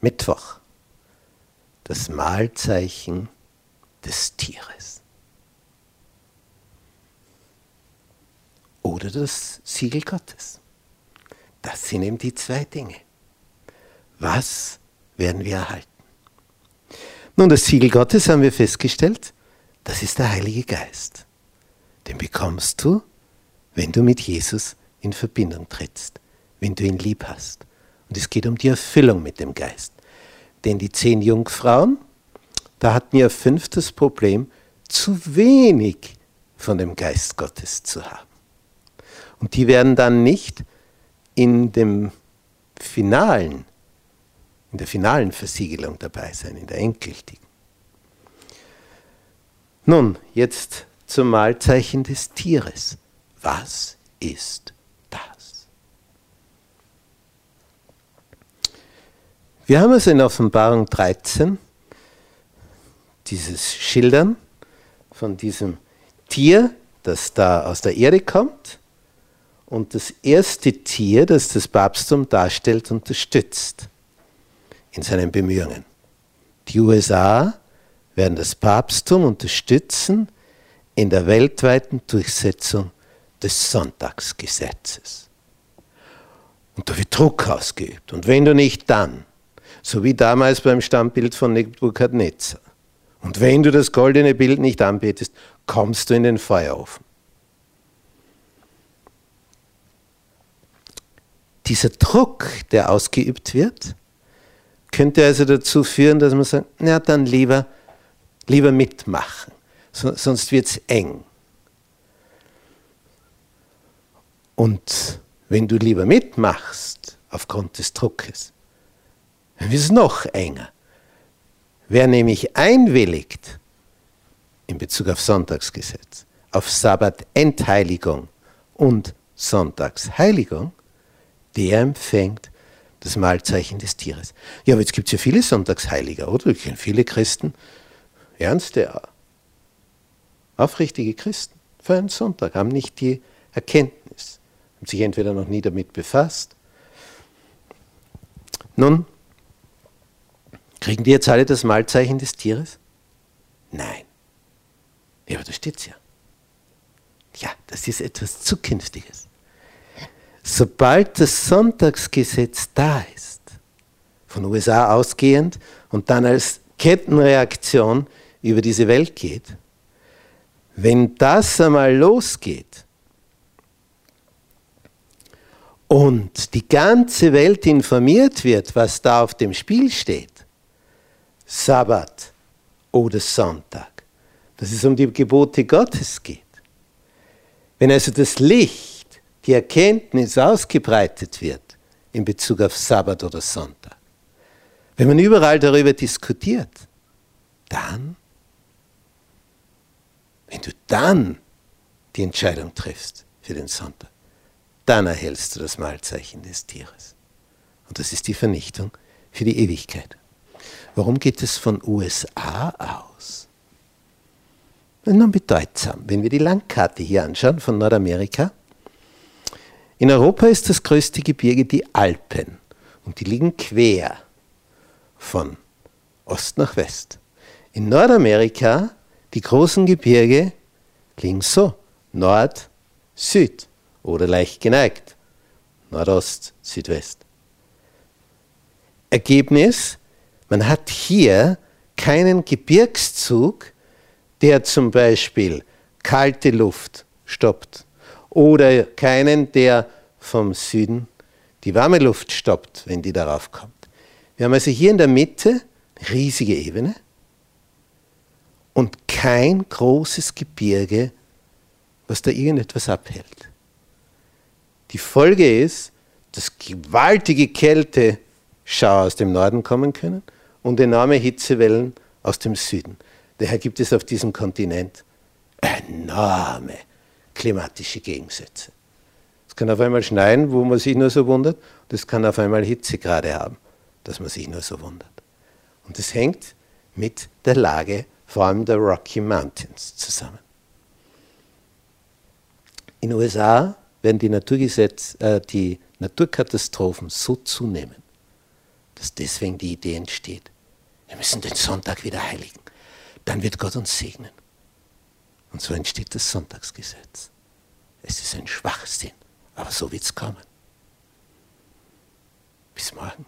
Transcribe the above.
Mittwoch, das Mahlzeichen des Tieres. Oder das Siegel Gottes. Das sind eben die zwei Dinge. Was werden wir erhalten? Nun, das Siegel Gottes haben wir festgestellt, das ist der Heilige Geist. Den bekommst du, wenn du mit Jesus in Verbindung trittst, wenn du ihn lieb hast. Und es geht um die Erfüllung mit dem Geist. Denn die zehn Jungfrauen, da hatten ja fünftes Problem, zu wenig von dem Geist Gottes zu haben. Und die werden dann nicht in dem finalen, in der finalen Versiegelung dabei sein, in der endgültigen. Nun, jetzt zum Mahlzeichen des Tieres. Was ist das? Wir haben es in Offenbarung 13, dieses Schildern von diesem Tier, das da aus der Erde kommt und das erste Tier, das das Papsttum darstellt, unterstützt in seinen Bemühungen. Die USA werden das Papsttum unterstützen in der weltweiten Durchsetzung des Sonntagsgesetzes. Und da wird Druck ausgeübt. Und wenn du nicht dann, so wie damals beim Stammbild von Nebukadnezar, und wenn du das goldene Bild nicht anbetest, kommst du in den Feuerofen. Dieser Druck, der ausgeübt wird, könnte also dazu führen, dass man sagt, na dann lieber, lieber mitmachen, sonst wird es eng. Und wenn du lieber mitmachst, aufgrund des Druckes, dann wird es noch enger. Wer nämlich einwilligt in Bezug auf Sonntagsgesetz, auf Sabbatentheiligung und Sonntagsheiligung, der empfängt das Mahlzeichen des Tieres. Ja, aber jetzt gibt es ja viele Sonntagsheiliger, oder? Ich kenne viele Christen, ernste, aufrichtige Christen, für einen Sonntag, haben nicht die Erkenntnis, haben sich entweder noch nie damit befasst. Nun, kriegen die jetzt alle das Mahlzeichen des Tieres? Nein. Ja, aber da steht es ja. Ja, das ist etwas Zukünftiges sobald das Sonntagsgesetz da ist, von USA ausgehend und dann als Kettenreaktion über diese Welt geht, wenn das einmal losgeht und die ganze Welt informiert wird, was da auf dem Spiel steht, Sabbat oder Sonntag, dass es um die Gebote Gottes geht, wenn also das Licht die Erkenntnis ausgebreitet wird in Bezug auf Sabbat oder Sonntag, wenn man überall darüber diskutiert, dann, wenn du dann die Entscheidung triffst für den Sonntag, dann erhältst du das Mahlzeichen des Tieres. Und das ist die Vernichtung für die Ewigkeit. Warum geht es von USA aus? Nun bedeutsam, wenn wir die Landkarte hier anschauen von Nordamerika, in Europa ist das größte Gebirge die Alpen. Und die liegen quer von Ost nach West. In Nordamerika die großen Gebirge liegen so, Nord, Süd. Oder leicht geneigt, Nordost, Südwest. Ergebnis, man hat hier keinen Gebirgszug, der zum Beispiel kalte Luft stoppt oder keinen, der vom Süden die warme Luft stoppt, wenn die darauf kommt. Wir haben also hier in der Mitte eine riesige Ebene und kein großes Gebirge, was da irgendetwas abhält. Die Folge ist, dass gewaltige Kälteschauer aus dem Norden kommen können und enorme Hitzewellen aus dem Süden. Daher gibt es auf diesem Kontinent enorme klimatische Gegensätze. Es kann auf einmal schneien, wo man sich nur so wundert, und es kann auf einmal Hitzegrade haben, dass man sich nur so wundert. Und das hängt mit der Lage vor allem der Rocky Mountains zusammen. In den USA werden die, Naturgesetz, äh, die Naturkatastrophen so zunehmen, dass deswegen die Idee entsteht, wir müssen den Sonntag wieder heiligen. Dann wird Gott uns segnen. Und so entsteht das Sonntagsgesetz. Es ist ein Schwachsinn, aber so wird es kommen. Bis morgen.